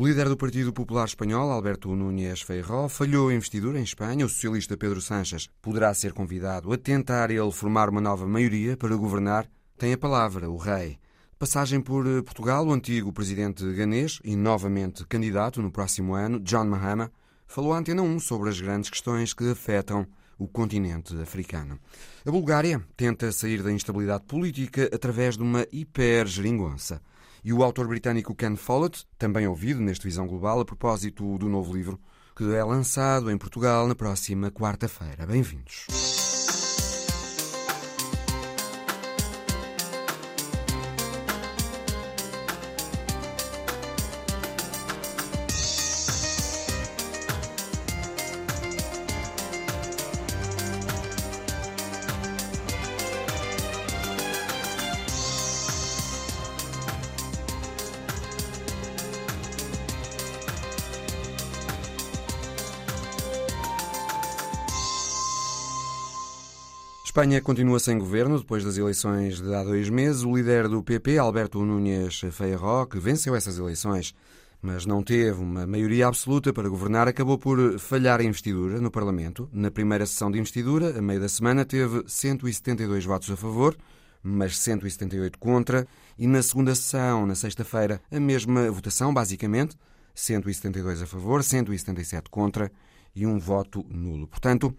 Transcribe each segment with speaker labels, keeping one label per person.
Speaker 1: O líder do Partido Popular Espanhol, Alberto Núñez Feijó, falhou a investidura em Espanha. O socialista Pedro Sánchez poderá ser convidado a tentar ele formar uma nova maioria para governar. Tem a palavra o rei. Passagem por eh, Portugal, o antigo presidente ganês e novamente candidato no próximo ano, John Mahama, falou à Antena 1 sobre as grandes questões que afetam o continente africano. A Bulgária tenta sair da instabilidade política através de uma hipergeringonça. E o autor britânico Ken Follett, também ouvido neste Visão Global a propósito do novo livro, que é lançado em Portugal na próxima quarta-feira. Bem-vindos. Espanha continua sem governo depois das eleições de há dois meses. O líder do PP, Alberto Núñez Feijó, que venceu essas eleições, mas não teve uma maioria absoluta para governar, acabou por falhar a investidura no Parlamento. Na primeira sessão de investidura, a meio da semana, teve 172 votos a favor, mas 178 contra. E na segunda sessão, na sexta-feira, a mesma votação, basicamente, 172 a favor, 177 contra e um voto nulo. Portanto,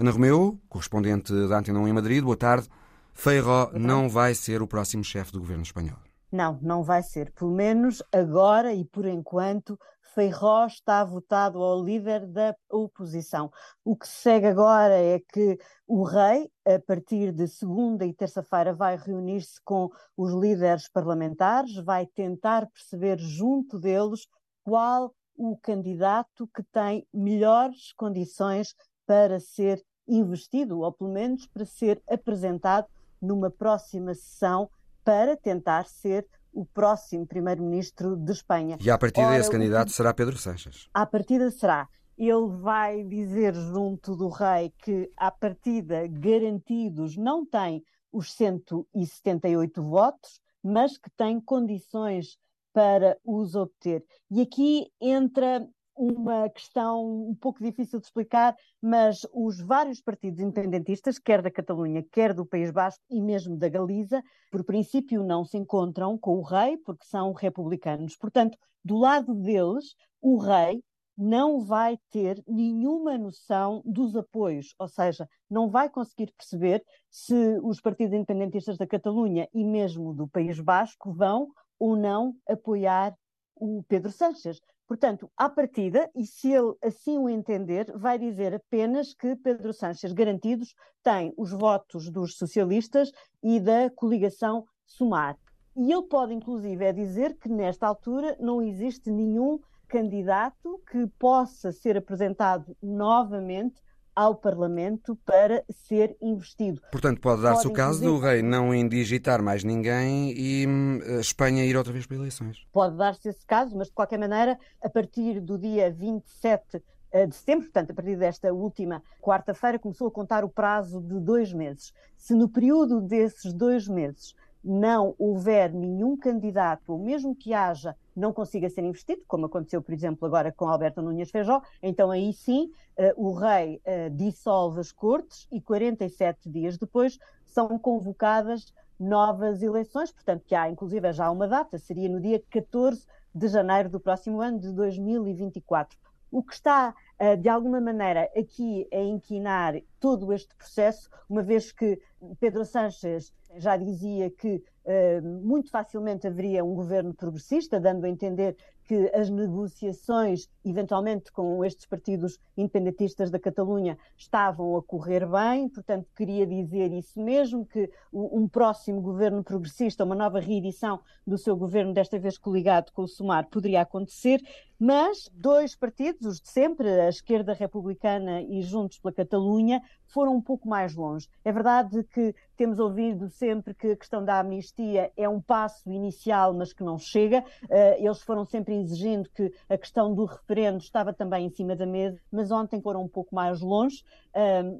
Speaker 1: Ana Romeu, correspondente da Antena 1 em Madrid, boa tarde. Feijó não vai ser o próximo chefe do governo espanhol.
Speaker 2: Não, não vai ser. Pelo menos agora e por enquanto, Feijó está votado ao líder da oposição. O que se segue agora é que o rei, a partir de segunda e terça-feira, vai reunir-se com os líderes parlamentares, vai tentar perceber junto deles qual o candidato que tem melhores condições para ser investido, ou pelo menos para ser apresentado numa próxima sessão para tentar ser o próximo primeiro-ministro de Espanha.
Speaker 1: E a partir desse candidato será Pedro Sánchez?
Speaker 2: A partida será. Ele vai dizer junto do rei que, à partida, garantidos não tem os 178 votos, mas que tem condições para os obter. E aqui entra uma questão um pouco difícil de explicar, mas os vários partidos independentistas, quer da Catalunha, quer do País Basco e mesmo da Galiza, por princípio não se encontram com o rei, porque são republicanos. Portanto, do lado deles, o rei não vai ter nenhuma noção dos apoios, ou seja, não vai conseguir perceber se os partidos independentistas da Catalunha e mesmo do País Basco vão ou não apoiar o Pedro Sánchez. Portanto, à partida, e se ele assim o entender, vai dizer apenas que Pedro Sánchez Garantidos tem os votos dos socialistas e da coligação Sumar. E ele pode, inclusive, é dizer que nesta altura não existe nenhum candidato que possa ser apresentado novamente ao Parlamento para ser investido.
Speaker 1: Portanto, pode dar-se o caso do rei não indigitar mais ninguém e hum, a Espanha ir outra vez para eleições.
Speaker 2: Pode dar-se esse caso, mas de qualquer maneira, a partir do dia 27 eh, de setembro, portanto, a partir desta última quarta-feira, começou a contar o prazo de dois meses. Se no período desses dois meses não houver nenhum candidato, ou mesmo que haja, não consiga ser investido, como aconteceu, por exemplo, agora com Alberto Núñez Feijó, então aí sim uh, o rei uh, dissolve as cortes e 47 dias depois são convocadas novas eleições, portanto que há inclusive já uma data, seria no dia 14 de janeiro do próximo ano de 2024. O que está, de alguma maneira, aqui a inquinar todo este processo, uma vez que Pedro Sánchez já dizia que uh, muito facilmente haveria um governo progressista, dando a entender que as negociações, eventualmente com estes partidos independentistas da Catalunha, estavam a correr bem, portanto, queria dizer isso mesmo, que um próximo governo progressista, uma nova reedição do seu governo, desta vez coligado com o Sumar, poderia acontecer, mas dois partidos, os de sempre, a esquerda republicana e Juntos pela Catalunha, foram um pouco mais longe. É verdade que temos ouvido sempre que a questão da amnistia é um passo inicial, mas que não chega. Uh, eles foram sempre exigindo que a questão do referendo estava também em cima da mesa, mas ontem foram um pouco mais longe.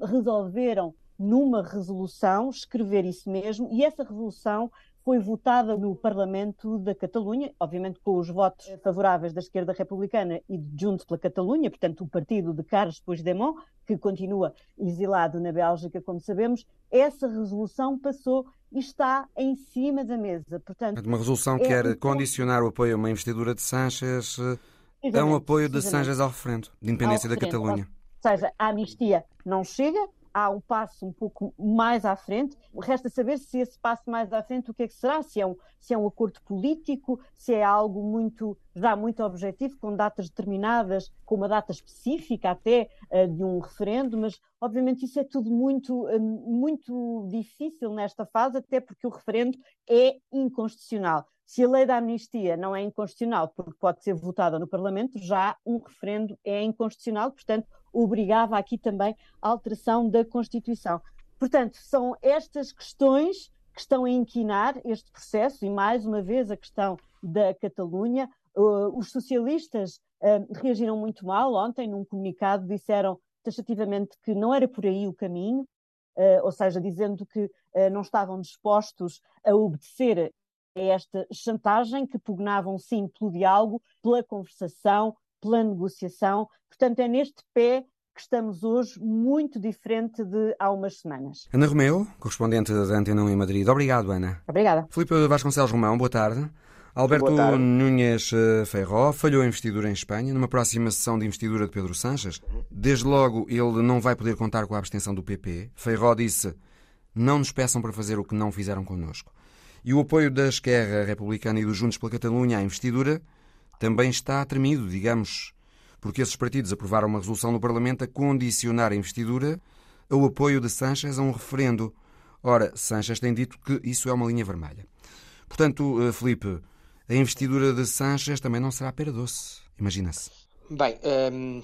Speaker 2: Resolveram numa resolução escrever isso mesmo, e essa resolução foi votada no Parlamento da Catalunha, obviamente com os votos favoráveis da esquerda republicana e de Junts pela Catalunha, portanto o partido de Carles Puigdemont, que continua exilado na Bélgica, como sabemos, essa resolução passou e está em cima da mesa. Portanto,
Speaker 1: uma resolução que é quer condicionar o apoio a uma investidura de Sánchez a um apoio de Sánchez ao referendo de independência da Catalunha.
Speaker 2: Ou seja, a anistia não chega, há um passo um pouco mais à frente. Resta saber se esse passo mais à frente o que é que será, se é um, se é um acordo político, se é algo muito já muito objetivo, com datas determinadas, com uma data específica até uh, de um referendo, mas obviamente isso é tudo muito, uh, muito difícil nesta fase, até porque o referendo é inconstitucional. Se a lei da amnistia não é inconstitucional porque pode ser votada no Parlamento, já um referendo é inconstitucional, portanto, obrigava aqui também a alteração da Constituição. Portanto, são estas questões que estão a inquinar este processo e, mais uma vez, a questão da Catalunha. Uh, os socialistas uh, reagiram muito mal ontem, num comunicado, disseram taxativamente que não era por aí o caminho, uh, ou seja, dizendo que não estavam dispostos a obedecer a esta chantagem, que pugnavam sim pelo diálogo, pela conversação, pela negociação. Portanto, é neste pé que estamos hoje muito diferente de há umas semanas.
Speaker 1: Ana Romeu, correspondente da Antena 1 em Madrid. Obrigado, Ana.
Speaker 2: Obrigada.
Speaker 1: Filipe Vasconcelos Romão, boa tarde. Alberto. Núñez eh, Feijó falhou a investidura em Espanha numa próxima sessão de investidura de Pedro Sanches. Desde logo, ele não vai poder contar com a abstenção do PP. Feijó disse: Não nos peçam para fazer o que não fizeram connosco. E o apoio da Esquerra Republicana e dos Juntos pela Catalunha à investidura também está tremido, digamos, porque esses partidos aprovaram uma resolução no Parlamento a condicionar a investidura ao apoio de Sanchez a um referendo. Ora, Sanchez tem dito que isso é uma linha vermelha. Portanto, eh, Felipe, a investidura de Sanchez também não será pera doce, imagina-se.
Speaker 3: Bem, um,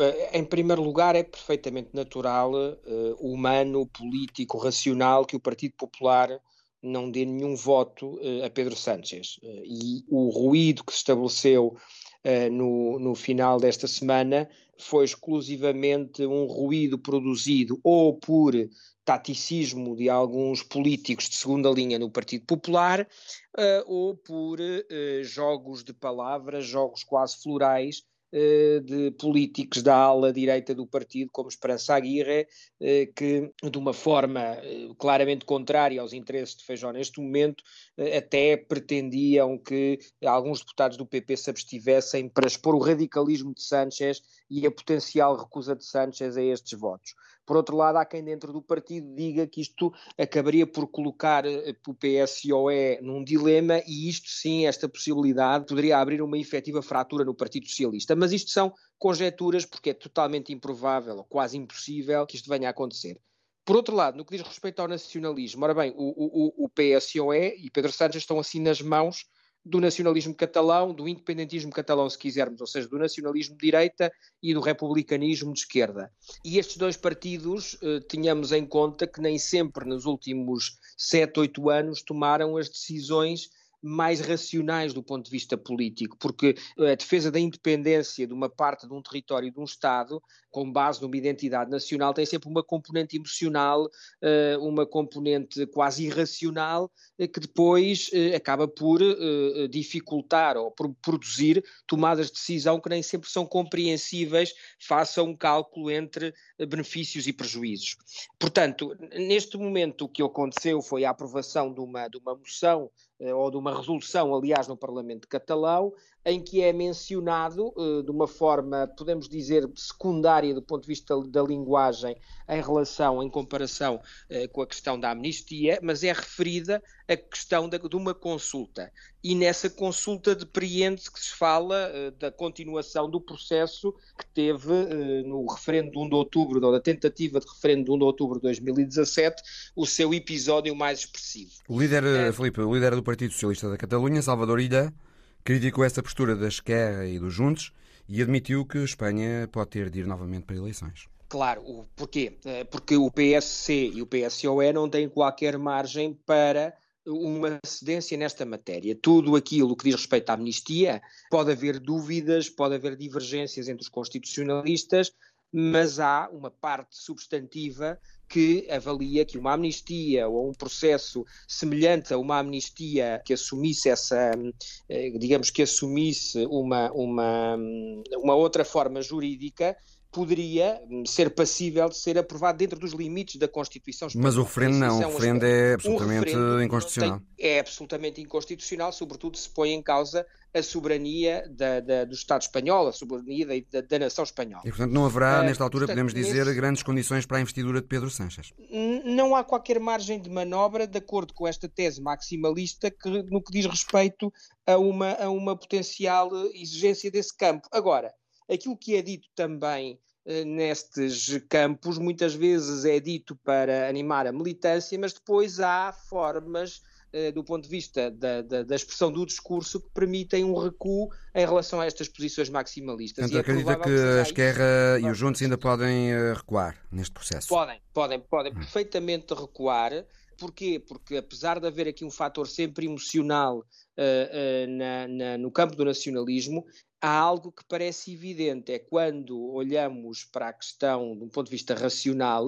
Speaker 3: eh, em primeiro lugar, é perfeitamente natural, uh, humano, político, racional que o Partido Popular não dê nenhum voto uh, a Pedro Sánchez. Uh, e o ruído que se estabeleceu uh, no, no final desta semana foi exclusivamente um ruído produzido ou por taticismo de alguns políticos de segunda linha no Partido Popular ou por jogos de palavras, jogos quase florais eh, de políticos da ala direita do partido, como Esperança Aguirre, eh, que de uma forma eh, claramente contrária aos interesses de Feijó neste momento, até pretendiam que alguns deputados do PP se abstivessem para expor o radicalismo de Sánchez e a potencial recusa de Sánchez a estes votos. Por outro lado, há quem dentro do partido diga que isto acabaria por colocar eh, o PSOE num dilema e isto sim, esta possibilidade, poderia abrir uma efetiva fratura no Partido Socialista. Mas isto são conjecturas porque é totalmente improvável ou quase impossível que isto venha a acontecer. Por outro lado, no que diz respeito ao nacionalismo, ora bem, o, o, o PSOE e Pedro Sánchez estão assim nas mãos do nacionalismo catalão, do independentismo catalão, se quisermos, ou seja, do nacionalismo de direita e do republicanismo de esquerda. E estes dois partidos, eh, tínhamos em conta que nem sempre nos últimos sete, oito anos tomaram as decisões mais racionais do ponto de vista político, porque a defesa da independência de uma parte de um território de um Estado, com base numa identidade nacional, tem sempre uma componente emocional, eh, uma componente quase irracional, eh, que depois eh, acaba por dificultar ou por produzir tomadas de decisão que nem sempre são compreensíveis face a um cálculo entre benefícios e prejuízos. Portanto, neste momento o que aconteceu foi a aprovação de uma, de uma moção ou de uma resolução, aliás, no Parlamento catalão, em que é mencionado eh, de uma forma, podemos dizer, secundária do ponto de vista da linguagem em relação, em comparação eh, com a questão da amnistia, mas é referida a questão de, uma consulta. E nessa consulta depreende-se que se fala uh, da continuação do processo que teve no referendo de 1 de outubro, ou da tentativa de referendo de 1 de outubro de 2017, o seu episódio mais expressivo.
Speaker 1: O líder, é... Felipe, o líder do Partido Socialista da Catalunha, Salvador Illa, criticou essa postura da Esquerra e dos Juntos e admitiu que Espanha pode ter de ir novamente para eleições.
Speaker 3: Claro, porquê? Porque o PSC e o PSOE não têm qualquer margem para uma cedência nesta matéria. Tudo aquilo que diz respeito à amnistia, pode haver dúvidas, pode haver divergências entre os constitucionalistas, mas há uma parte substantiva que avalia que uma amnistia ou um processo semelhante a uma amnistia que assumisse essa, eh, digamos que assumisse uma, uma, uma outra forma jurídica, poderia ser passível de ser aprovado dentro dos limites da Constituição
Speaker 1: Espanhola. Mas o referendo não, o referendo é absolutamente inconstitucional.
Speaker 3: Tem, é absolutamente inconstitucional, sobretudo se põe em causa a soberania da, da, do Estado espanhol, a soberania da, da, nação espanhola.
Speaker 1: E, portanto, não haverá, uh, nesta altura, portanto, podemos dizer, nesse... grandes condições para a investidura de Pedro Sanches?
Speaker 3: Não há qualquer margem de manobra, de acordo com esta tese maximalista, que, no que diz respeito a uma, a uma potencial exigência desse campo. Agora, Aquilo que é dito também eh, nestes campos, muitas vezes é dito para animar a militância, mas depois há formas eh, do ponto de vista da, da, da, expressão do discurso que permitem um recuo em relação a estas posições maximalistas.
Speaker 1: Portanto, é acredita que, a Esquerra e os Juntos ainda podem eh, recuar neste processo?
Speaker 3: Podem, podem, podem hum. perfeitamente recuar. Porquê? Porque apesar de haver aqui um fator sempre emocional uh, uh, na, na, no campo do nacionalismo, há algo que parece evidente, é quando olhamos para a questão de um ponto de vista racional,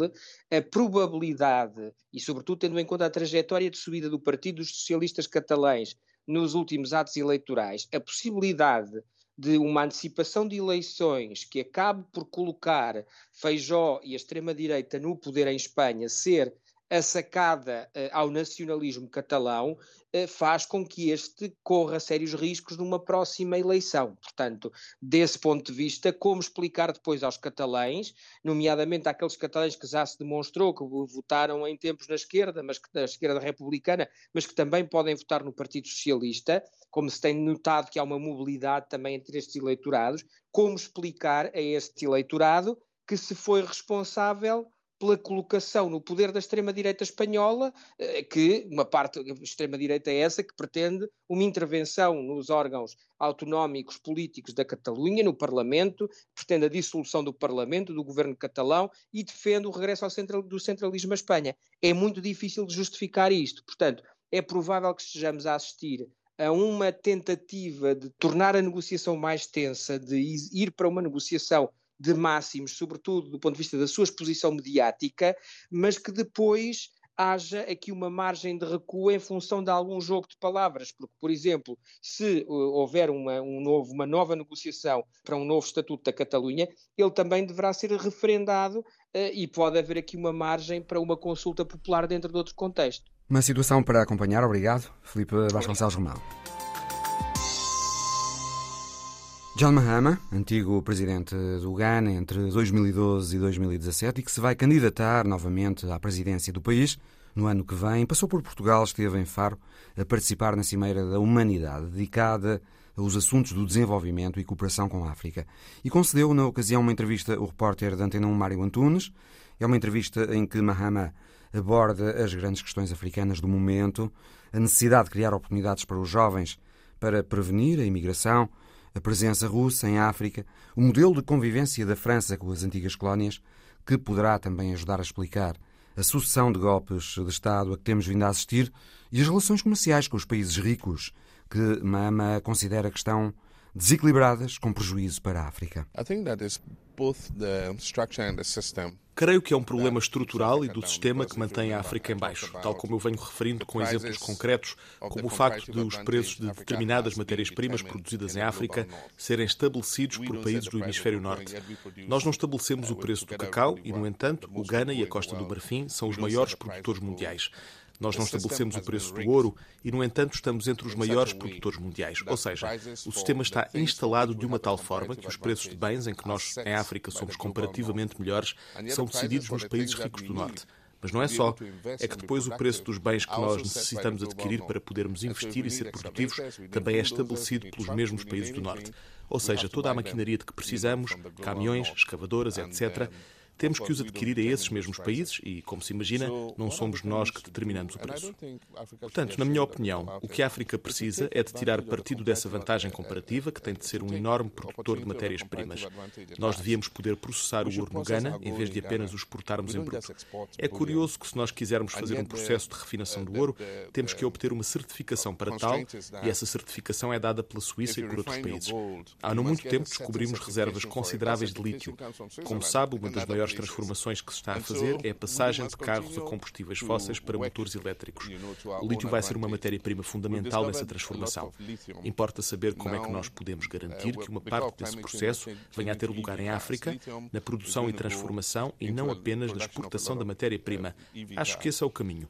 Speaker 3: a probabilidade, e sobretudo tendo em conta a trajetória de subida do Partido dos Socialistas Catalães nos últimos atos eleitorais, a possibilidade de uma antecipação de eleições que acabe por colocar Feijó e a extrema-direita no poder em Espanha ser a sacada uh, ao nacionalismo catalão uh, faz com que este corra sérios riscos numa próxima eleição. Portanto, desse ponto de vista, como explicar depois aos catalães, nomeadamente àqueles catalães que já se demonstrou que votaram em tempos na esquerda, mas que na esquerda republicana, mas que também podem votar no Partido Socialista, como se tem notado que há uma mobilidade também entre estes eleitorados, como explicar a este eleitorado que se foi responsável pela colocação no poder da extrema-direita espanhola, eh, que uma parte da extrema-direita é essa que pretende uma intervenção nos órgãos autonómicos políticos da Catalunha, no Parlamento, pretende a dissolução do Parlamento, do governo catalão e defende o regresso ao central, do centralismo à Espanha. É muito difícil justificar isto. Portanto, é provável que estejamos a assistir a uma tentativa de tornar a negociação mais tensa, de ir para uma negociação de máximos, sobretudo do ponto de vista da sua exposição mediática, mas que depois haja aqui uma margem de recuo em função de algum jogo de palavras, porque, por exemplo, se uh, houver uma, um novo, uma nova negociação para um novo Estatuto da Catalunha, ele também deverá ser referendado uh, e pode haver aqui uma margem para uma consulta popular dentro de outro contexto.
Speaker 1: Uma situação para acompanhar. Obrigado, Felipe Vasconcelos Romão. John Mahama, antigo presidente do Ghana entre 2012 e 2017 e que se vai candidatar novamente à presidência do país no ano que vem, passou por Portugal, esteve em Faro a participar na Cimeira da Humanidade, dedicada aos assuntos do desenvolvimento e cooperação com a África. E concedeu, na ocasião, uma entrevista ao repórter da Antena 1 Mário Antunes. É uma entrevista em que Mahama aborda as grandes questões africanas do momento, a necessidade de criar oportunidades para os jovens para prevenir a imigração, a presença russa em África, o modelo de convivência da França com as antigas colónias, que poderá também ajudar a explicar a sucessão de golpes de Estado a que temos vindo a assistir e as relações comerciais com os países ricos, que Mama considera que estão desequilibradas com prejuízo para a África.
Speaker 4: Creio que é um problema estrutural e do sistema que mantém a África em baixo, tal como eu venho referindo com exemplos concretos, como o facto de os preços de determinadas matérias-primas produzidas em África serem estabelecidos por países do hemisfério norte. Nós não estabelecemos o preço do cacau e, no entanto, o Ghana e a Costa do Marfim são os maiores produtores mundiais. Nós não estabelecemos o preço do ouro e, no entanto, estamos entre os maiores produtores mundiais. Ou seja, o sistema está instalado de uma tal forma que os preços de bens em que nós, em África, somos comparativamente melhores, são decididos nos países ricos do Norte. Mas não é só, é que depois o preço dos bens que nós necessitamos adquirir para podermos investir e ser produtivos também é estabelecido pelos mesmos países do Norte. Ou seja, toda a maquinaria de que precisamos, caminhões, escavadoras, etc., temos que os adquirir a esses mesmos países e, como se imagina, não somos nós que determinamos o preço. Portanto, na minha opinião, o que a África precisa é de tirar partido dessa vantagem comparativa, que tem de ser um enorme produtor de matérias-primas. Nós devíamos poder processar o ouro no Ghana em vez de apenas o exportarmos em bruto. É curioso que, se nós quisermos fazer um processo de refinação do ouro, temos que obter uma certificação para tal e essa certificação é dada pela Suíça e por outros países. Há não muito tempo descobrimos reservas consideráveis de lítio. Como sabe, uma das maiores maiores transformações que se está a fazer é a passagem de carros a combustíveis fósseis para motores elétricos. O lítio vai ser uma matéria-prima fundamental nessa transformação. Importa saber como é que nós podemos garantir que uma parte desse processo venha a ter lugar em África, na produção e transformação e não apenas na exportação da matéria-prima. Acho que esse é o caminho.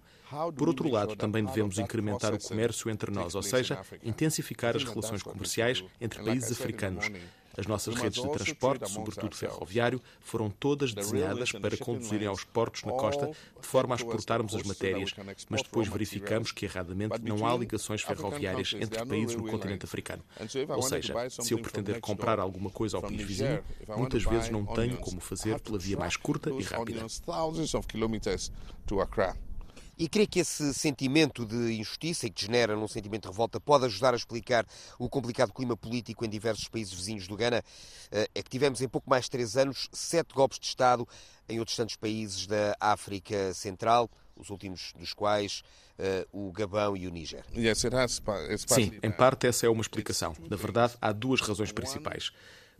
Speaker 4: Por outro lado, também devemos incrementar o comércio entre nós, ou seja, intensificar as relações comerciais entre países africanos. As nossas redes de transporte, sobretudo ferroviário, foram todas desenhadas para conduzirem aos portos na costa de forma a exportarmos as matérias, mas depois verificamos que erradamente não há ligações ferroviárias entre países no continente africano. Ou seja, se eu pretender comprar alguma coisa ao país vizinho, muitas vezes não tenho como fazer pela via mais curta e rápida.
Speaker 5: E creio que esse sentimento de injustiça e que degenera num sentimento de revolta pode ajudar a explicar o complicado clima político em diversos países vizinhos do Ghana. Eh, é que tivemos em pouco mais de três anos sete golpes de Estado em outros tantos países da África Central, os últimos dos quais uh, o Gabão e o Níger.
Speaker 4: Sim, em parte essa é uma explicação. Na verdade, há duas razões principais.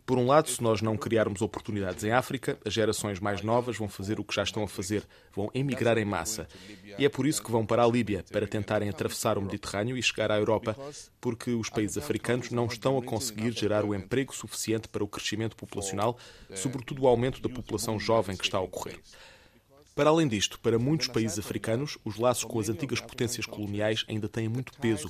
Speaker 4: Por um lado, se nós não criarmos oportunidades em África, as gerações mais novas vão fazer o que já estão a fazer, vão emigrar em massa. E é por isso que vão para a Líbia, para tentarem atravessar o Mediterrâneo e chegar à Europa, porque os países africanos não estão a conseguir gerar o emprego suficiente para o crescimento populacional, sobretudo o aumento da população jovem que está a ocorrer. Para além disto, para muitos países africanos, os laços com as antigas potências coloniais ainda têm muito peso.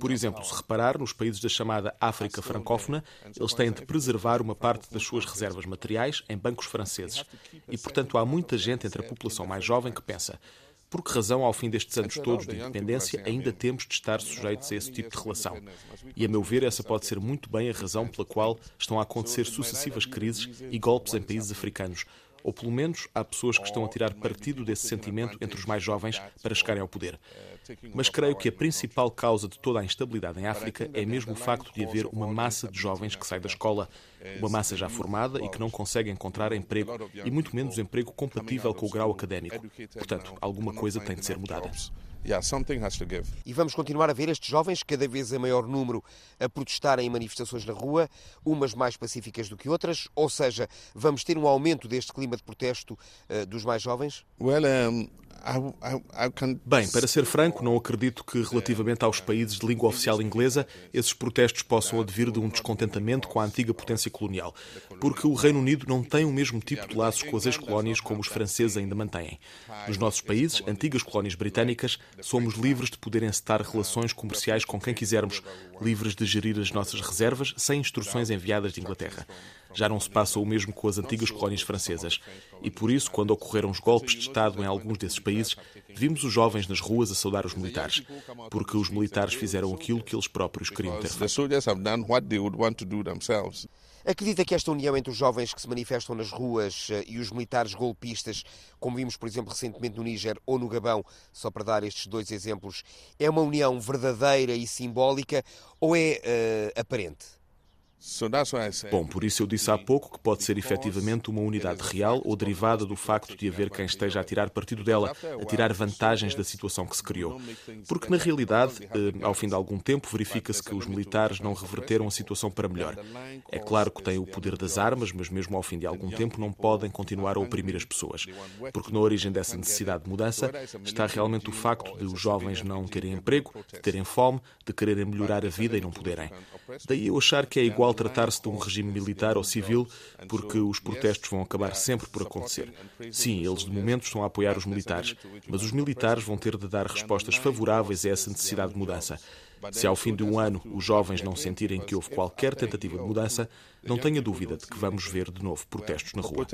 Speaker 4: Por exemplo, se reparar, nos países da chamada África francófona, eles têm de preservar uma parte das suas reservas materiais em bancos franceses. E, portanto, há muita gente entre a população mais jovem que pensa. Por que razão, ao fim destes anos todos de independência, ainda temos de estar sujeitos a esse tipo de relação? E, a meu ver, essa pode ser muito bem a razão pela qual estão a acontecer sucessivas crises e golpes em países africanos ou pelo menos há pessoas que estão a tirar partido desse sentimento entre os mais jovens para chegarem ao poder. Mas creio que a principal causa de toda a instabilidade em África é mesmo o facto de haver uma massa de jovens que sai da escola, uma massa já formada e que não consegue encontrar emprego, e muito menos emprego compatível com o grau académico. Portanto, alguma coisa tem de ser mudada.
Speaker 5: Yeah, something has to give. E vamos continuar a ver estes jovens, cada vez em maior número, a protestarem em manifestações na rua, umas mais pacíficas do que outras, ou seja, vamos ter um aumento deste clima de protesto uh, dos mais jovens?
Speaker 4: Well, um, Bem, para ser franco, não acredito que, relativamente aos países de língua oficial inglesa, esses protestos possam advir de um descontentamento com a antiga potência colonial, porque o Reino Unido não tem o mesmo tipo de laços com as ex-colónias como os franceses ainda mantêm. Nos nossos países, antigas colónias britânicas, somos livres de poder encetar relações comerciais com quem quisermos, livres de gerir as nossas reservas sem instruções enviadas de Inglaterra. Já não se passa o mesmo com as antigas colónias francesas. E por isso, quando ocorreram os golpes de Estado em alguns desses países, vimos os jovens nas ruas a saudar os militares, porque os militares fizeram aquilo que eles próprios queriam ter feito.
Speaker 5: Acredita que esta união entre os jovens que se manifestam nas ruas eh, e os militares golpistas, como vimos, por exemplo, recentemente no Níger ou no Gabão, só para dar estes dois exemplos, é uma união verdadeira e simbólica ou é uh, aparente?
Speaker 4: Bom, por isso eu disse há pouco que pode ser efetivamente uma unidade real ou derivada do facto de haver quem esteja a tirar partido dela, a tirar vantagens da situação que se criou. Porque, na realidade, eh, ao fim de algum tempo, verifica-se que os militares não reverteram a situação para melhor. É claro que têm o poder das armas, mas mesmo ao fim de algum tempo não podem continuar a oprimir as pessoas. Porque na origem dessa necessidade de mudança está realmente o facto de os jovens não terem emprego, de terem fome, de quererem melhorar a vida e não poderem. Daí eu achar que é igual tratar-se de um regime militar ou civil, porque os protestos vão acabar sempre por acontecer. Sim, eles de momento estão a apoiar os militares, mas os militares vão ter de dar respostas favoráveis a essa necessidade de mudança. Se ao fim de um ano os jovens não sentirem que houve qualquer tentativa de mudança, não tenha dúvida de que vamos ver de novo protestos na rua.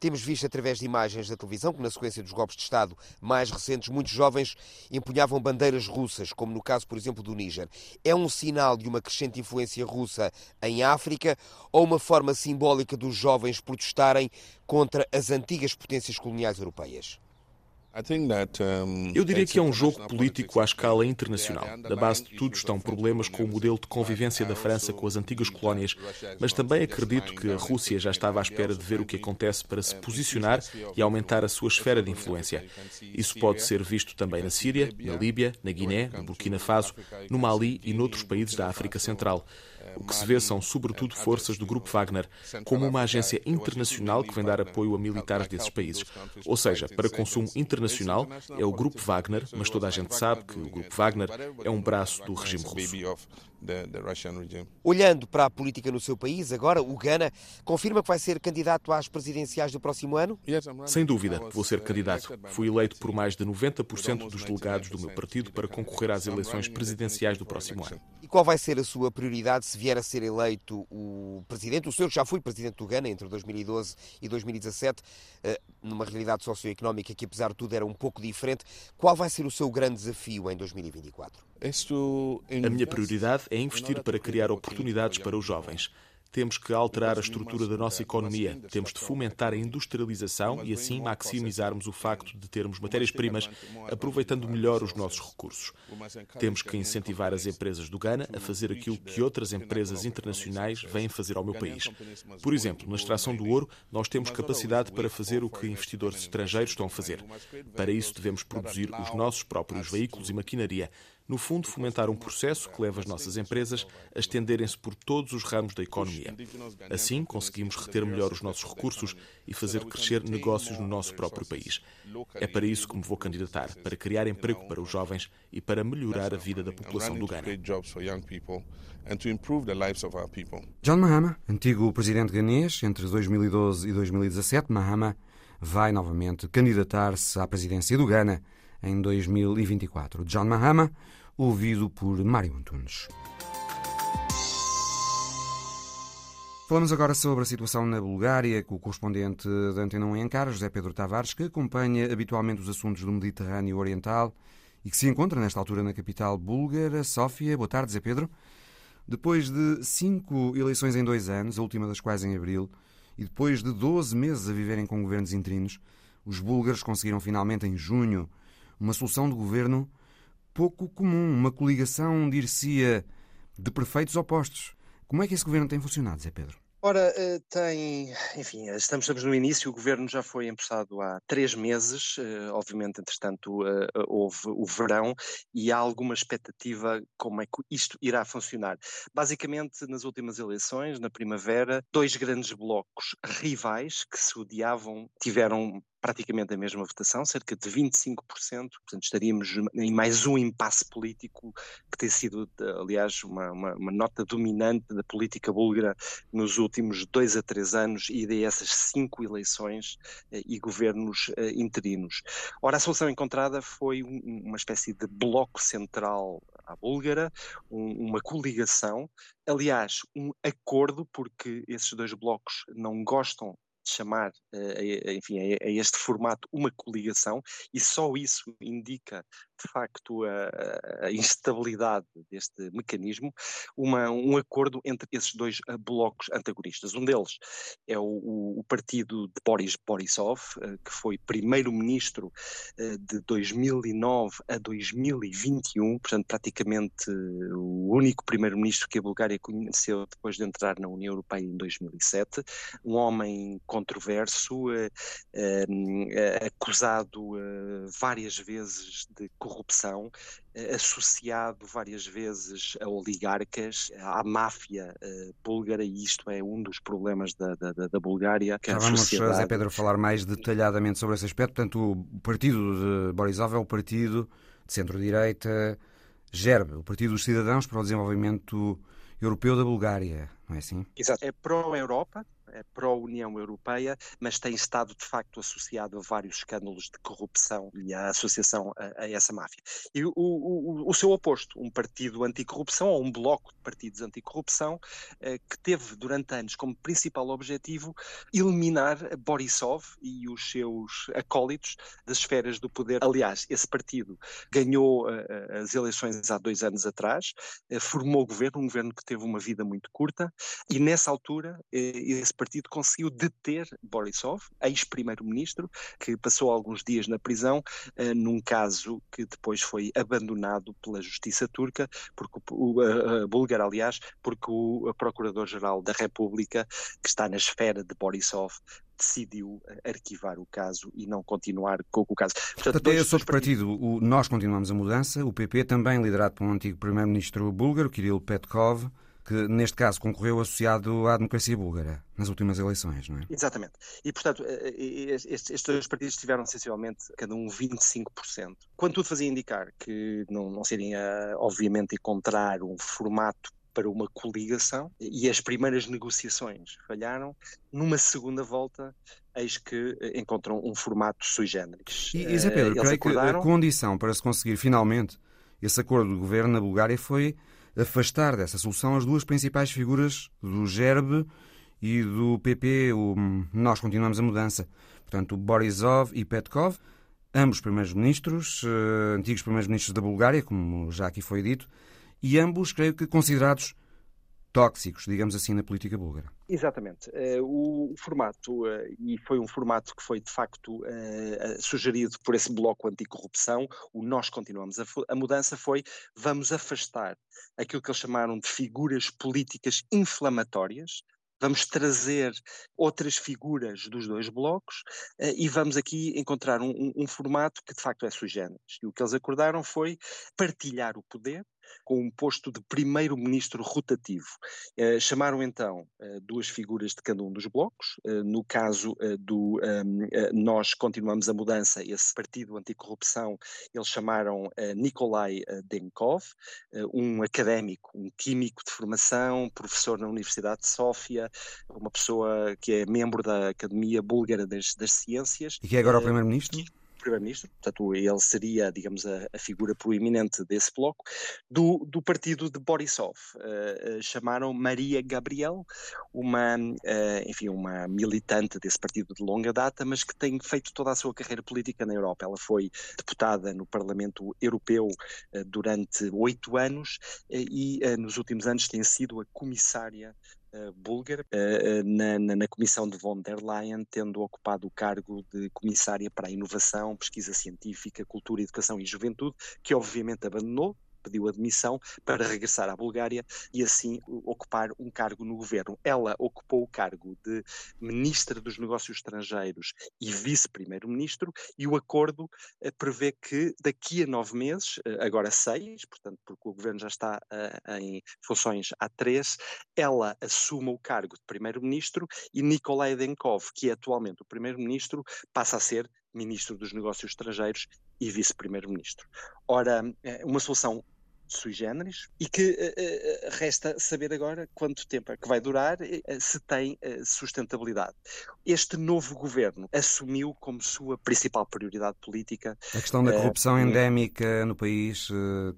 Speaker 5: Temos visto através de imagens da televisão que, na sequência dos golpes de Estado mais recentes, muitos jovens empunhavam bandeiras russas, como no caso, por exemplo, do Níger. É um sinal de uma crescente influência russa em África ou uma forma simbólica dos jovens protestarem contra as antigas potências coloniais europeias?
Speaker 4: Eu diria que é um jogo político à escala internacional. Na base de tudo estão problemas com o modelo de convivência da França com as antigas colónias, mas também acredito que a Rússia já estava à espera de ver o que acontece para se posicionar e aumentar a sua esfera de influência. Isso pode ser visto também na Síria, na Líbia, na Guiné, no Burkina Faso, no Mali e noutros países da África Central. O que se vê são, sobretudo, forças do Grupo Wagner, como uma agência internacional que vem dar apoio a militares desses países. Ou seja, para consumo internacional é o Grupo Wagner, mas toda a gente sabe que o Grupo Wagner é um braço do regime russo.
Speaker 5: Olhando para a política no seu país, agora o Ghana confirma que vai ser candidato às presidenciais do próximo ano?
Speaker 4: Sem dúvida, vou ser candidato. Fui eleito por mais de 90% dos delegados do meu partido para concorrer às eleições presidenciais do próximo ano.
Speaker 5: Qual vai ser a sua prioridade se vier a ser eleito o presidente? O senhor já foi presidente do Ghana entre 2012 e 2017, eh, numa realidade socioeconómica que, apesar de tudo, era um pouco diferente. Qual vai ser o seu grande desafio em 2024?
Speaker 4: A minha prioridade é investir para criar oportunidades para os jovens. Temos que alterar a estrutura da nossa economia, temos de fomentar a industrialização e assim maximizarmos o facto de termos matérias-primas, aproveitando melhor os nossos recursos. Temos que incentivar as empresas do Ghana a fazer aquilo que outras empresas internacionais vêm fazer ao meu país. Por exemplo, na extração do ouro, nós temos capacidade para fazer o que investidores estrangeiros estão a fazer. Para isso, devemos produzir os nossos próprios veículos e maquinaria no fundo, fomentar um processo que leva as nossas empresas a estenderem-se por todos os ramos da economia. Assim, conseguimos reter melhor os nossos recursos e fazer crescer negócios no nosso próprio país. É para isso que me vou candidatar, para criar emprego para os jovens e para melhorar a vida da população do Ghana.
Speaker 1: John Mahama, antigo presidente ganês, entre 2012 e 2017, Mahama vai novamente candidatar-se à presidência do Ghana em 2024. John Mahama, ouvido por Mário Antunes. Falamos agora sobre a situação na Bulgária, com o correspondente da Antena 1 em Ankara, José Pedro Tavares, que acompanha habitualmente os assuntos do Mediterrâneo Oriental e que se encontra nesta altura na capital búlgara, Sófia. Boa tarde, José Pedro. Depois de cinco eleições em dois anos, a última das quais em abril, e depois de 12 meses a viverem com governos interinos, os búlgaros conseguiram finalmente, em junho, uma solução de governo pouco comum, uma coligação, dir-se-ia, de perfeitos opostos. Como é que esse governo tem funcionado, Zé Pedro?
Speaker 6: Ora, eh, tem, enfim, estamos, estamos no início, o governo já foi empossado há três meses, eh, obviamente, entretanto, eh, houve o verão e há alguma expectativa como é que isto irá funcionar. Basicamente, nas últimas eleições, na primavera, dois grandes blocos rivais que se odiavam tiveram praticamente a mesma votação, cerca de 25%, portanto estaríamos em mais um impasse político que tem sido, aliás, uma, uma, uma nota dominante da política búlgara nos últimos dois a três anos e dessas cinco eleições eh, e governos eh, interinos. Ora, a solução encontrada foi um, uma espécie de bloco central à búlgara, um, uma coligação, aliás, um acordo, porque esses dois blocos não gostam chamar, uh, enfim, a, este formato uma coligação, e só isso indica de facto a, a instabilidade deste mecanismo, uma, um acordo entre esses dois eh, blocos antagonistas. Um deles é o, o partido de Boris Borisov, eh, que foi primeiro-ministro eh, de 2009 a 2021, portanto, praticamente o único primeiro-ministro que a Bulgária conheceu depois de entrar na União Europeia em 2007. Um homem controverso, acusado várias vezes de corrupção corrupção, eh, associado várias vezes a oligarcas, à máfia uh, búlgara, e isto é um dos problemas da, da, da Bulgária.
Speaker 1: Que Já vamos, sociedade... Zé Pedro, falar mais detalhadamente sobre esse aspecto. Portanto, o partido de Borisov é o partido de centro-direita GERB, o Partido dos Cidadãos para o Desenvolvimento Europeu da Bulgária, não é assim?
Speaker 6: Exato, é pró-Europa, pró-União Europeia, mas tem estado de facto associado a vários escândalos de corrupção e a associação a, a essa máfia. E o, o, o, seu oposto, um partido anticorrupção, ou um bloco de partidos anticorrupção, eh, que teve durante anos como principal objetivo eliminar Borisov e os seus acólitos das esferas do poder. Aliás, esse partido ganhou eh, as eleições há dois anos atrás, eh, formou o governo, um governo que teve uma vida muito curta, e nessa altura esse partido conseguiu deter Borisov, ex-primeiro-ministro, que passou alguns dias na prisão, uh, num caso que depois foi abandonado pela justiça turca, porque o, a, a búlgara, aliás, porque o Procurador-Geral da República, que está na esfera de Borisov, decidiu eh, arquivar o caso e não continuar com o caso.
Speaker 1: Portanto, Até esse outro partido, o Nós Continuamos a Mudança, o PP, também liderado por um antigo primeiro-ministro búlgaro, Kirill Petkov, que neste caso concorreu associado à democracia búlgara nas últimas eleições, não é?
Speaker 6: Exatamente. E, portanto, eh, eh, estes, dois partidos tiveram sensivelmente cada um 25%. Quando tudo fazia indicar que não, não seria, obviamente, encontrar um formato para uma coligação e as primeiras negociações falharam. Numa segunda volta, eis que eh, encontram um formato sui generis.
Speaker 1: E, Zé Pedro, creio acordaram... que a condição para se conseguir finalmente esse acordo do governo na Bulgária foi afastar dessa solução as duas principais figuras do GERB e do PP, o Nós Continuamos a Mudança. Portanto, Borisov e Petkov, ambos primeiros-ministros, uh, antigos primeiros-ministros da Bulgária, como já aqui foi dito, e ambos, creio que, considerados tóxicos, digamos assim, na política búlgara.
Speaker 6: Exatamente. Uh, o formato, uh, e foi um formato que foi de facto uh, sugerido por esse bloco anticorrupção, o Nós Continuamos. A, mudança foi vamos afastar aquilo que eles chamaram de figuras políticas inflamatórias, vamos trazer outras figuras dos dois blocos e vamos aqui encontrar um, um, um formato que de facto é sui generis. E o que eles acordaram foi partilhar o poder, com um posto de primeiro-ministro rotativo. Uh, chamaram então uh, duas figuras de cada um dos blocos. Uh, no caso do um, Nós Continuamos a Mudança, esse partido anticorrupção, eles chamaram Nikolai Denkov, um académico, um químico de formação, professor na Universidade de Sófia, uma pessoa que é membro da Academia Búlgara das, das Ciências.
Speaker 1: E que é agora o primeiro-ministro?
Speaker 6: Primeiro-ministro, portanto ele seria, digamos, a, a, figura proeminente desse bloco, do, do partido de Borisov. Uh, uh, chamaram Maria Gabriel, uma, uh, enfim, uma militante desse partido de longa data, mas que tem feito toda a sua carreira política na Europa. Ela foi deputada no Parlamento Europeu durante oito anos e nos últimos anos tem sido a comissária búlgara uh, na, na, na, comissão de von der Leyen, tendo ocupado o cargo de comissária para a inovação, pesquisa científica, cultura, educação e juventude, que obviamente abandonou pediu admissão para regressar à Bulgária e assim ocupar um cargo no governo. Ela ocupou o cargo de ministra dos Negócios Estrangeiros e vice-primeiro-ministro e o acordo eh, prevê que daqui a nove meses, eh, agora seis, portanto porque o governo já está uh, em funções há três, ela assuma o cargo de primeiro-ministro e Nikolai Denkov, que é atualmente o primeiro-ministro, passa a ser ministro dos Negócios Estrangeiros e vice-primeiro-ministro. Ora, uma solução sui generis e que uh, resta saber agora quanto tempo é que vai durar, se tem sustentabilidade. Este novo governo assumiu como sua principal prioridade política
Speaker 1: a questão da corrupção endémica no país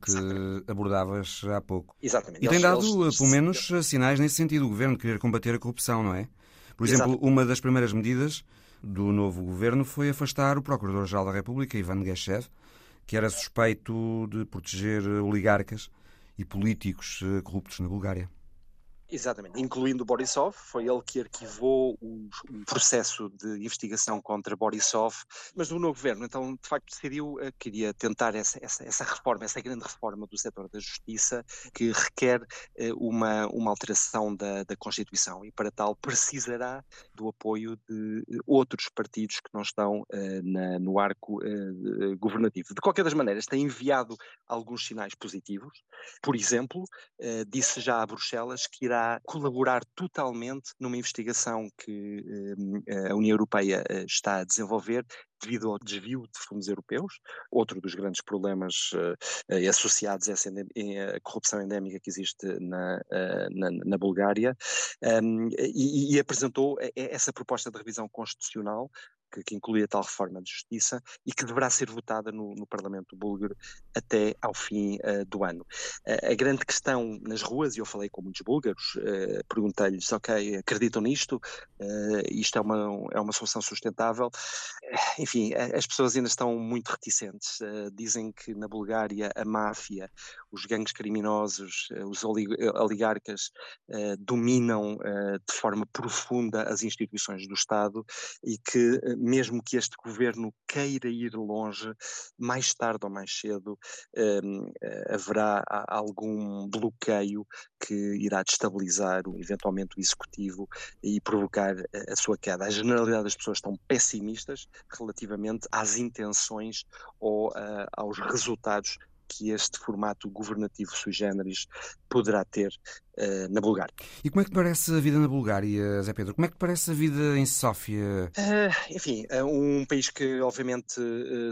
Speaker 1: que Exatamente. abordavas há pouco.
Speaker 6: Exatamente.
Speaker 1: E tem dado, eles... pelo menos, sinais nesse sentido, o governo querer combater a corrupção, não é? Por exemplo, Exato. uma das primeiras medidas do novo governo foi afastar o Procurador-Geral da República, Ivan Geshev, que era suspeito de proteger oligarcas e políticos eh, corruptos na Bulgária.
Speaker 6: Exatamente, incluindo Borisov, foi ele que arquivou o, processo de investigação contra Borisov, mas o novo governo, então, de facto, decidiu uh, queria tentar essa, essa, essa, reforma, essa grande reforma do setor da justiça, que requer uh, uma, uma alteração da, da Constituição, e para tal precisará do apoio de outros partidos que não estão na, no arco governativo. De qualquer das maneiras, tem enviado alguns sinais positivos, por exemplo, disse já a Bruxelas que irá colaborar totalmente numa investigação que eh, a União Europeia eh, está a desenvolver devido ao desvio de fundos europeus, outro dos grandes problemas uh, associados a essa a corrupção endémica que existe na, na, na Bulgária, um, e, e, apresentou essa proposta de revisão constitucional que, que inclui a tal reforma de justiça e que deverá ser votada no, no Parlamento búlgaro até ao fim uh, do ano. Uh, a grande questão nas ruas, e eu falei com muitos búlgaros, uh, perguntei-lhes, ok, acreditam nisto? isto é uma, é uma solução sustentável? Enfim, as pessoas ainda estão muito reticentes. dizem que na Bulgária a máfia, os gangues criminosos, os oligarcas dominam de forma profunda as instituições do Estado e que mesmo que este governo queira ir longe, mais tarde ou mais cedo um, eh, haverá algum bloqueio que irá destabilizar eventualmente o executivo e provocar a, sua queda. A generalidade das pessoas estão pessimistas relativamente às intenções ou aos resultados que este formato governativo sui generis poderá ter uh, na Bulgária.
Speaker 1: E como é que te parece a vida na Bulgária, Zé Pedro? Como é que te parece a vida em Sófia?
Speaker 6: Uh, enfim, é um país que obviamente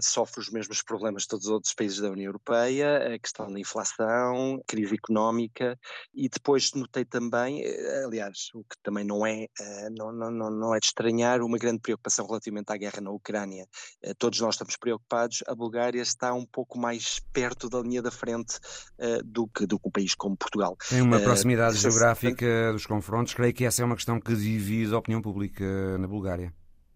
Speaker 6: sofre os mesmos problemas de todos os outros países da União Europeia, a questão da inflação, crise económica e depois notei também, aliás, o que também não é, não, não, não é de estranhar, uma grande preocupação relativamente à guerra na Ucrânia. Todos nós estamos preocupados, a Bulgária está um pouco mais perto da linha da frente do, que, do que um país como Portugal.
Speaker 1: Tem uma proximidade geográfica dos confrontos, creio que essa é uma questão que divide a opinião pública na Bulgária.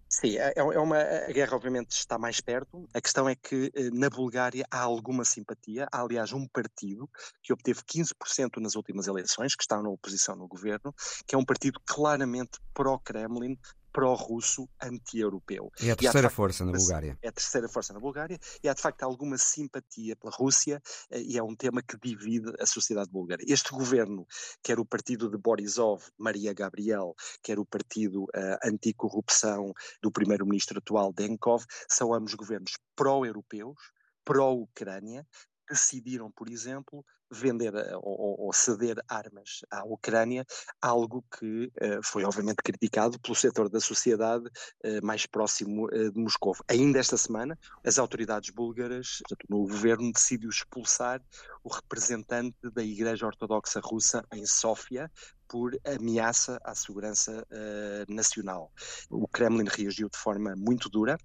Speaker 6: Sim, é, é uma, a guerra obviamente está mais perto. A questão é que eh, na Bulgária há alguma simpatia. Há, aliás, um partido que obteve 15% nas últimas eleições, que está na oposição no governo, que é um partido claramente pró-Kremlin, pró-russo, anti-europeu.
Speaker 1: É a terceira facto, força na Bulgária.
Speaker 6: É a terceira força na Bulgária e há de facto alguma simpatia pela Rússia eh, e é um tema que divide a sociedade búlgara. Este governo, quer o partido de Borisov, Maria Gabriel, quer o partido uh, anticorrupção do primeiro-ministro atual Denkov, são ambos governos pró-europeus, pró-Ucrânia, decidiram, por exemplo, vender eh, ou, ou, ceder armas à Ucrânia, algo que uh, foi obviamente criticado pelo setor da sociedade uh, mais próximo uh, de Moscou. Ainda esta semana, as autoridades búlgaras, no governo, decidiu expulsar o representante da Igreja Ortodoxa Russa em Sófia por ameaça à segurança nacional. O Kremlin reagiu de forma muito dura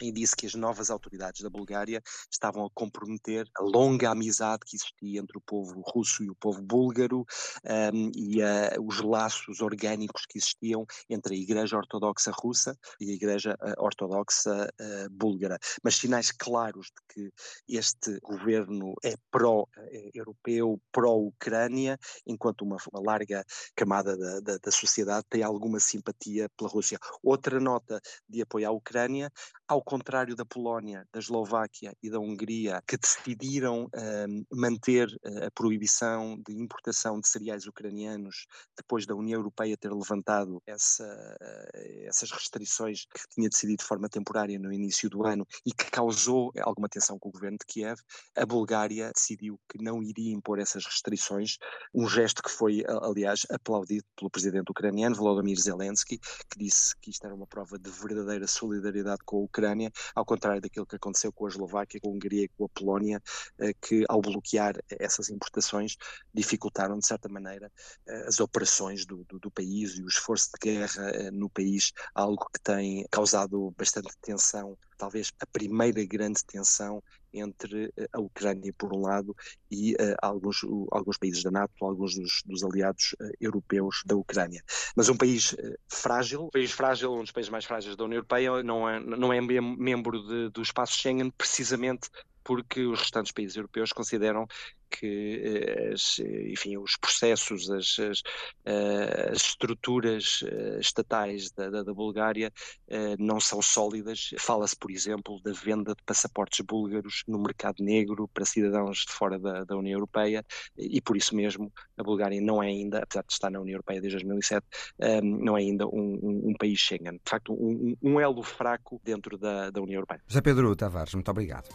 Speaker 6: e disse que as novas autoridades da Bulgária estavam a comprometer a longa amizade que existia entre o povo russo e o povo búlgaro um, e uh, os laços orgânicos que existiam entre a Igreja Ortodoxa Russa e a Igreja uh, Ortodoxa uh, Búlgara. Mas sinais claros de que este governo é pró-europeu, pró-Ucrânia, enquanto uma, uma, larga camada da, da, da sociedade tem alguma simpatia pela Rússia. Outra nota de apoio à Ucrânia, ao contrário da Polónia, da Eslováquia e da Hungria, que decidiram uh, manter uh, a proibição de importação de cereais ucranianos depois da União Europeia ter levantado essa, uh, essas restrições que tinha decidido de forma temporária no início do ano e que causou alguma tensão com o governo de Kiev, a Bulgária decidiu que não iria impor essas restrições, um gesto que foi, aliás, aplaudido pelo presidente ucraniano Volodymyr Zelensky, que disse que isto era uma prova de verdadeira solidariedade com a Ucrânia Ucrânia, ao contrário daquilo que aconteceu com a Eslováquia, com a Hungria e com a Polónia, eh, que ao bloquear essas importações dificultaram de certa maneira eh, as operações do, do, do país e o esforço de guerra eh, no país, algo que tem causado bastante tensão, talvez a primeira grande tensão entre a Ucrânia por um lado e uh, alguns, uh, alguns países da NATO, alguns dos, dos aliados uh, europeus da Ucrânia. Mas um país frágil, um país frágil, um dos países mais frágeis da União Europeia, não é, não é membro de, do espaço Schengen precisamente porque os restantes países europeus consideram que eh, as, enfim, os processos, as, as, eh, as estruturas eh, estatais da, da, da, Bulgária não são sólidas. Fala-se, por exemplo, da venda de passaportes búlgaros no mercado negro para cidadãos de fora da, da União Europeia e por isso mesmo a Bulgária não é ainda, apesar de estar na União Europeia desde 2007, não é ainda um, um, um país Schengen. De facto, um, um elo fraco dentro da, da União Europeia.
Speaker 1: José Pedro Tavares, muito obrigado.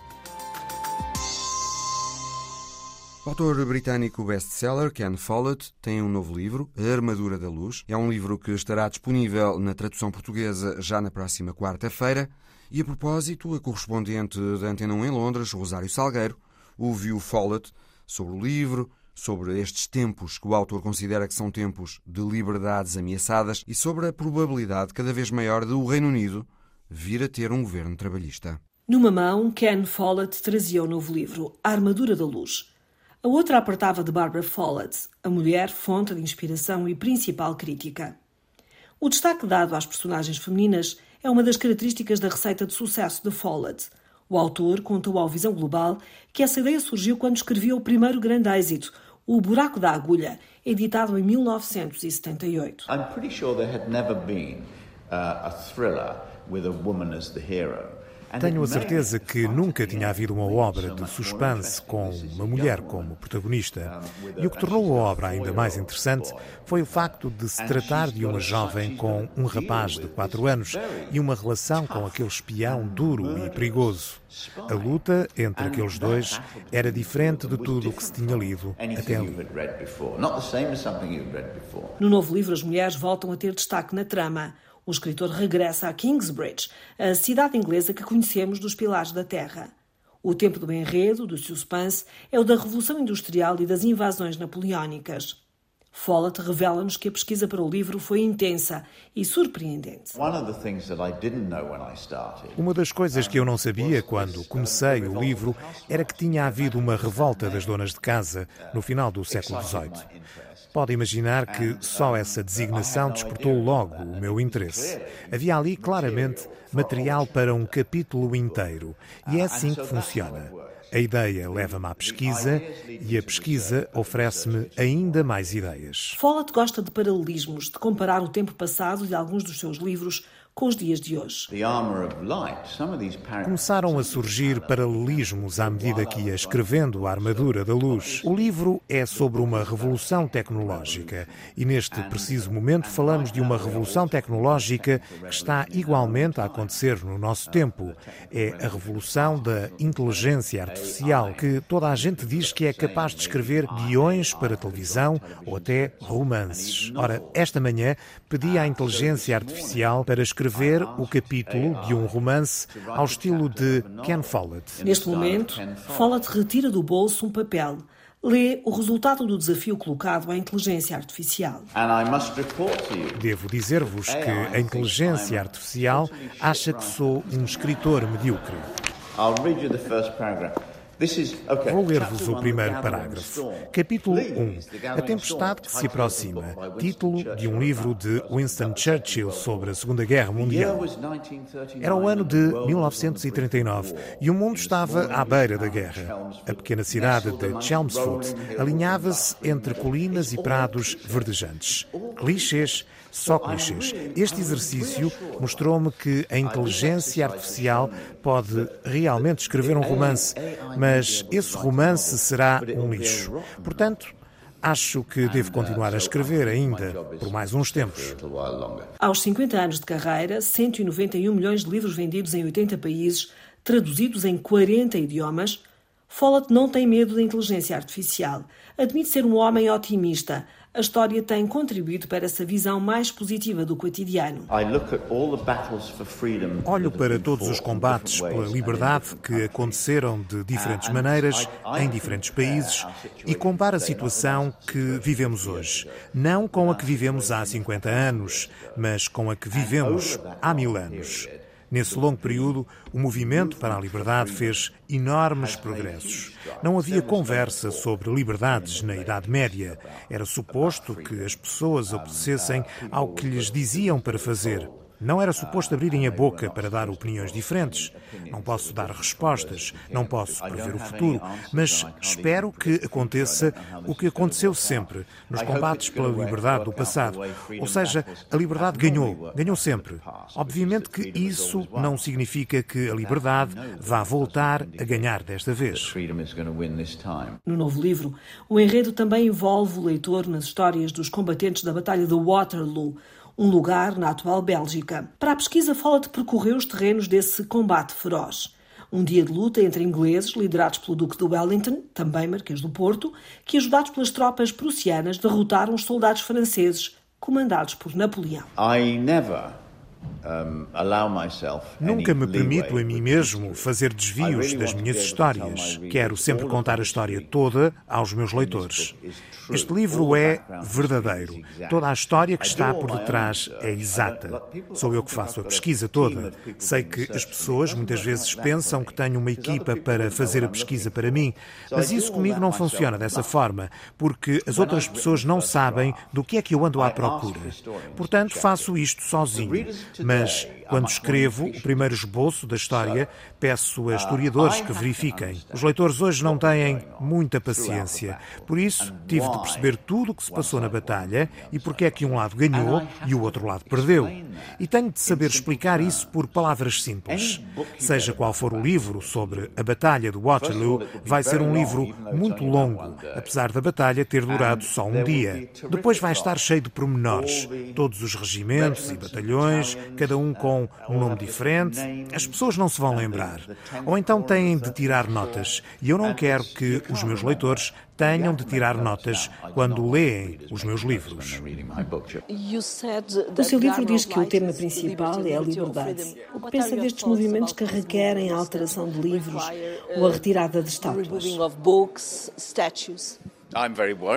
Speaker 1: O autor britânico best-seller Ken Follett tem um novo livro, A Armadura da Luz. É um livro que estará disponível na tradução portuguesa já na próxima quarta-feira. E a propósito, a correspondente da Antena 1 em Londres, Rosário Salgueiro, ouviu Follett sobre o livro, sobre estes tempos que o autor considera que são tempos de liberdades ameaçadas e sobre a probabilidade cada vez maior de o Reino Unido vir a ter um governo trabalhista.
Speaker 7: Numa mão, Ken Follett trazia o novo livro, A Armadura da Luz. A outra apartava de Barbara Follett, a mulher fonte de inspiração e principal crítica. O destaque dado às personagens femininas é uma das características da receita de sucesso de Follett. O autor contou ao Visão Global que essa ideia surgiu quando escrevia o primeiro grande êxito, O Buraco da Agulha, editado em 1978. I'm pretty sure there had never been uh, a thriller with a woman as the hero.
Speaker 8: Tenho a certeza que nunca tinha havido uma obra de suspense com uma mulher como protagonista. E o que tornou a obra ainda mais interessante foi o facto de se tratar de uma jovem com um rapaz de 4 anos e uma relação com aquele espião duro e perigoso. A luta entre aqueles dois era diferente de tudo o que se tinha lido até ali.
Speaker 7: No novo livro, as mulheres voltam a ter destaque na trama. O escritor regressa a Kingsbridge, a cidade inglesa que conhecemos dos Pilares da Terra. O tempo do enredo, do suspense, é o da Revolução Industrial e das invasões napoleónicas. Follett revela-nos que a pesquisa para o livro foi intensa e surpreendente.
Speaker 8: Uma das coisas que eu não sabia quando comecei o livro era que tinha havido uma revolta das donas de casa no final do século XVIII. Pode imaginar que só essa designação despertou logo o meu interesse. Havia ali claramente material para um capítulo inteiro e é assim que funciona. A ideia leva-me à pesquisa e a pesquisa oferece-me ainda mais ideias.
Speaker 7: Follett gosta de paralelismos, de comparar o tempo passado de alguns dos seus livros com os dias de hoje.
Speaker 8: Começaram a surgir paralelismos à medida que ia escrevendo A Armadura da Luz. O livro é sobre uma revolução tecnológica e, neste preciso momento, falamos de uma revolução tecnológica que está igualmente a acontecer no nosso tempo. É a revolução da inteligência artificial, que toda a gente diz que é capaz de escrever guiões para televisão ou até romances. Ora, esta manhã pedi à inteligência artificial para escrever escrever o capítulo de um romance ao estilo de Ken Follett.
Speaker 7: Neste momento, Follett retira do bolso um papel. Lê o resultado do desafio colocado à inteligência artificial.
Speaker 8: Devo dizer-vos que a inteligência artificial acha que sou um escritor medíocre. Vou ler-vos o primeiro parágrafo. Capítulo 1. A tempestade que se aproxima. Título de um livro de Winston Churchill sobre a Segunda Guerra Mundial. Era o ano de 1939 e o mundo estava à beira da guerra. A pequena cidade de Chelmsford alinhava-se entre colinas e prados verdejantes. Clichês só clichês. Este exercício mostrou-me que a inteligência artificial pode realmente escrever um romance, mas esse romance será um lixo. Portanto, Acho que devo continuar a escrever ainda por mais uns tempos.
Speaker 7: Aos 50 anos de carreira, 191 milhões de livros vendidos em 80 países, traduzidos em 40 idiomas, Follett não tem medo da inteligência artificial. Admite ser um homem otimista, a história tem contribuído para essa visão mais positiva do cotidiano.
Speaker 8: Olho para todos os combates pela liberdade que aconteceram de diferentes maneiras em diferentes países e comparo a situação que vivemos hoje, não com a que vivemos há 50 anos, mas com a que vivemos há mil anos. Nesse longo período, o movimento para a liberdade fez enormes progressos. Não havia conversa sobre liberdades na Idade Média. Era suposto que as pessoas obedecessem ao que lhes diziam para fazer. Não era suposto abrirem a boca para dar opiniões diferentes. Não posso dar respostas, não posso prever o futuro, mas espero que aconteça o que aconteceu sempre nos combates pela liberdade do passado. Ou seja, a liberdade ganhou, ganhou sempre. Obviamente que isso não significa que a liberdade vá voltar a ganhar desta vez.
Speaker 7: No novo livro, o enredo também envolve o leitor nas histórias dos combatentes da Batalha de Waterloo um lugar na atual Bélgica. Para a pesquisa, Follett percorreu os terrenos desse combate feroz. Um dia de luta entre ingleses, liderados pelo Duque de Wellington, também Marquês do Porto, que, ajudados pelas tropas prussianas, derrotaram os soldados franceses, comandados por Napoleão.
Speaker 8: I never Nunca me permito a mim mesmo fazer desvios das minhas histórias. Quero sempre contar a história toda aos meus leitores. Este livro é verdadeiro. Toda a história que está por detrás é exata. Sou eu que faço a pesquisa toda. Sei que as pessoas muitas vezes pensam que tenho uma equipa para fazer a pesquisa para mim, mas isso comigo não funciona dessa forma, porque as outras pessoas não sabem do que é que eu ando à procura. Portanto, faço isto sozinho. Mas quando escrevo o primeiro esboço da história, peço a historiadores que verifiquem. Os leitores hoje não têm muita paciência. Por isso, tive de perceber tudo o que se passou na batalha e porque é que um lado ganhou e o outro lado perdeu. E tenho de saber explicar isso por palavras simples. Seja qual for o livro sobre a Batalha de Waterloo, vai ser um livro muito longo, apesar da batalha ter durado só um dia. Depois vai estar cheio de pormenores, todos os regimentos e batalhões, cada um com um nome diferente, as pessoas não se vão lembrar. Ou então têm de tirar notas. E eu não quero que os meus leitores tenham de tirar notas quando leem os meus livros.
Speaker 7: O seu livro diz que o tema principal é a liberdade. O que pensa destes movimentos que requerem a alteração de livros ou a retirada de estátuas?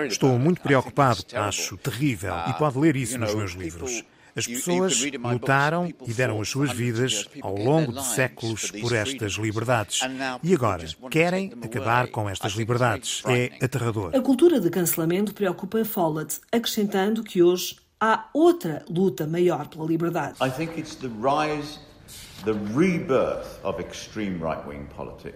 Speaker 8: Estou muito preocupado, acho terrível, e pode ler isso nos meus livros. As pessoas lutaram e deram as suas vidas ao longo de séculos por estas liberdades. E agora querem acabar com estas liberdades. É aterrador.
Speaker 7: A cultura de cancelamento preocupa Follett, acrescentando que hoje há outra luta maior pela liberdade.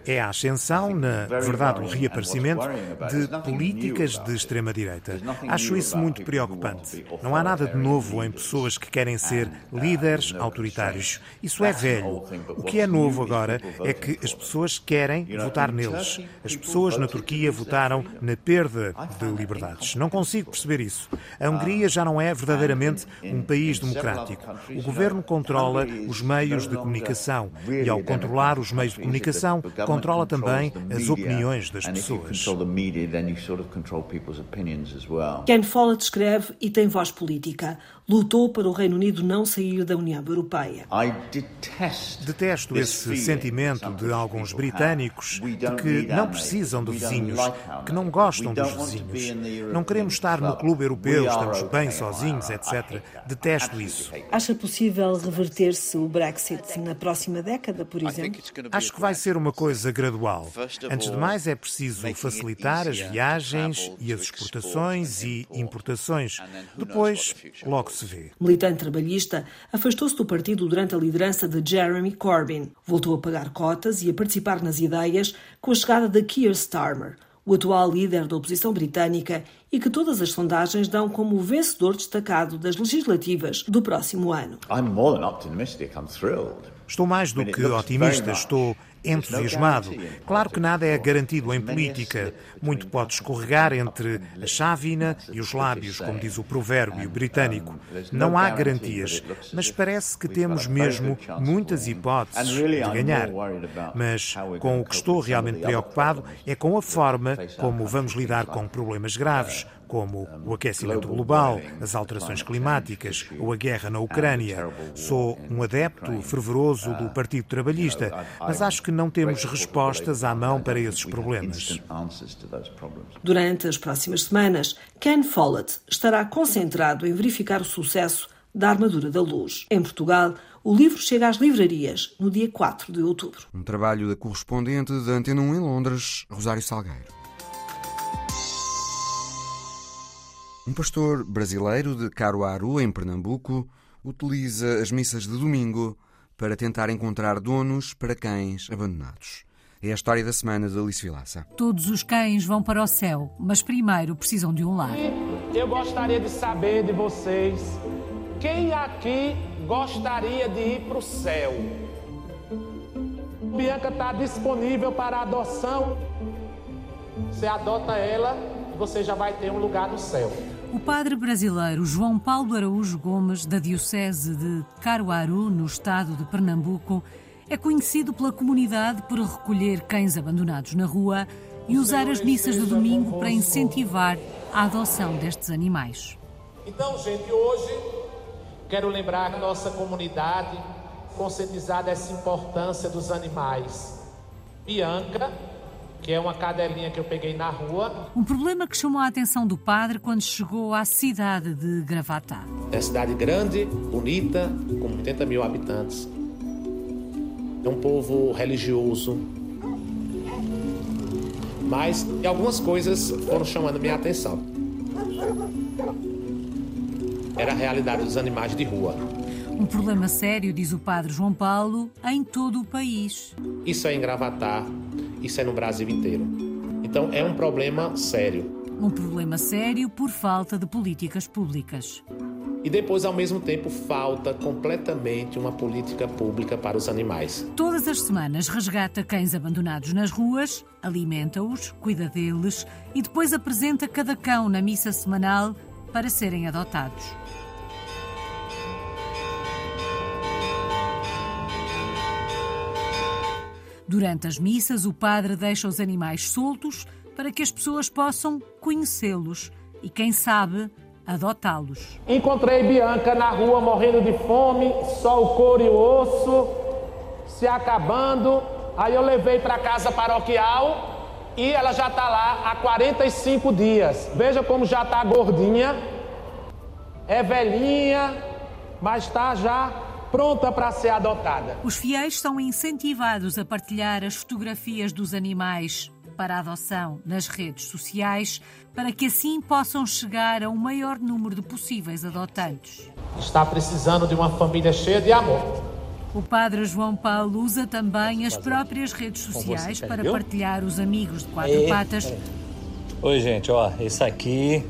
Speaker 8: É a ascensão, na verdade, o reaparecimento de políticas de extrema-direita. Acho isso muito preocupante. Não há nada de novo em pessoas que querem ser líderes autoritários. Isso é velho. O que é novo agora é que as pessoas querem votar neles. As pessoas na Turquia votaram na perda de liberdades. Não consigo perceber isso. A Hungria já não é verdadeiramente um país democrático. O governo controla os meios de comunicação comunicação e, ao controlar os meios de comunicação, controla também as opiniões das pessoas.
Speaker 7: Ken Follett escreve e tem voz política. Lutou para o Reino Unido não sair da União Europeia.
Speaker 8: Detesto esse sentimento de alguns britânicos de que não precisam de vizinhos, que não gostam dos vizinhos. Não queremos estar no clube europeu, estamos bem sozinhos, etc. Detesto isso.
Speaker 7: Acha possível reverter-se o Brexit na próxima década, por exemplo?
Speaker 8: Acho que vai ser uma coisa gradual. Antes de mais, é preciso facilitar as viagens e as exportações e importações. Depois, logo se vê.
Speaker 7: Militante trabalhista, afastou-se do partido durante a liderança de Jeremy Corbyn. Voltou a pagar cotas e a participar nas ideias com a chegada de Keir Starmer, o atual líder da oposição britânica e que todas as sondagens dão como o vencedor destacado das legislativas do próximo ano.
Speaker 8: Estou mais do que otimista, estou entusiasmado. Claro que nada é garantido em política. Muito pode escorregar entre a chávena e os lábios, como diz o provérbio britânico. Não há garantias, mas parece que temos mesmo muitas hipóteses de ganhar. Mas com o que estou realmente preocupado é com a forma como vamos lidar com problemas graves, como o aquecimento global, as alterações climáticas ou a guerra na Ucrânia. Sou um adepto fervoroso do Partido Trabalhista, mas acho que não temos respostas à mão para esses problemas.
Speaker 7: Durante as próximas semanas, Ken Follett estará concentrado em verificar o sucesso da Armadura da Luz. Em Portugal, o livro chega às livrarias no dia 4 de outubro.
Speaker 1: Um trabalho da correspondente da Antena 1 em Londres, Rosário Salgueiro. Um pastor brasileiro de Caruaru, em Pernambuco, utiliza as missas de domingo para tentar encontrar donos para cães abandonados. É a história da semana de Alice Vilaça.
Speaker 9: Todos os cães vão para o céu, mas primeiro precisam de um lar.
Speaker 10: Eu gostaria de saber de vocês quem aqui gostaria de ir para o céu. Bianca está disponível para adoção. Você adota ela, você já vai ter um lugar no céu.
Speaker 9: O padre brasileiro João Paulo Araújo Gomes, da Diocese de Caruaru, no estado de Pernambuco, é conhecido pela comunidade por recolher cães abandonados na rua e usar as missas de domingo para incentivar a adoção destes animais.
Speaker 10: Então, gente, hoje quero lembrar nossa comunidade conscientizar dessa importância dos animais. Bianca que é uma cadelinha que eu peguei na rua.
Speaker 9: Um problema que chamou a atenção do padre quando chegou à cidade de Gravatá.
Speaker 10: É cidade grande, bonita, com 80 mil habitantes. É um povo religioso. Mas algumas coisas foram chamando minha atenção. Era a realidade dos animais de rua.
Speaker 9: Um problema sério, diz o padre João Paulo, em todo o país.
Speaker 10: Isso é em Gravatar, isso é no Brasil inteiro. Então é um problema sério.
Speaker 9: Um problema sério por falta de políticas públicas.
Speaker 10: E depois, ao mesmo tempo, falta completamente uma política pública para os animais.
Speaker 9: Todas as semanas resgata cães abandonados nas ruas, alimenta-os, cuida deles e depois apresenta cada cão na missa semanal para serem adotados. Durante as missas, o padre deixa os animais soltos para que as pessoas possam conhecê-los e, quem sabe, adotá-los.
Speaker 10: Encontrei Bianca na rua morrendo de fome, só o couro e o osso se acabando. Aí eu levei para casa paroquial e ela já está lá há 45 dias. Veja como já está gordinha, é velhinha, mas está já pronta para ser adotada.
Speaker 9: Os fiéis são incentivados a partilhar as fotografias dos animais para a adoção nas redes sociais, para que assim possam chegar a um maior número de possíveis adotantes.
Speaker 10: Está precisando de uma família cheia de amor.
Speaker 9: O padre João Paulo usa também as próprias redes sociais para partilhar os amigos de quatro patas.
Speaker 11: Oi, gente, ó, esse aqui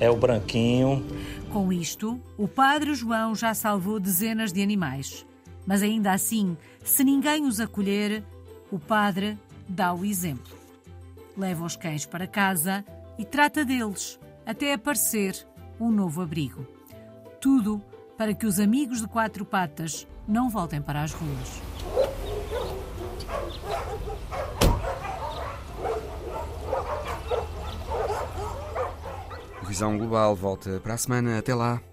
Speaker 11: é o branquinho.
Speaker 9: Com isto, o padre João já salvou dezenas de animais. Mas ainda assim, se ninguém os acolher, o padre dá o exemplo. Leva os cães para casa e trata deles até aparecer um novo abrigo. Tudo para que os amigos de quatro patas não voltem para as ruas.
Speaker 1: Visão Global volta para a semana. Até lá.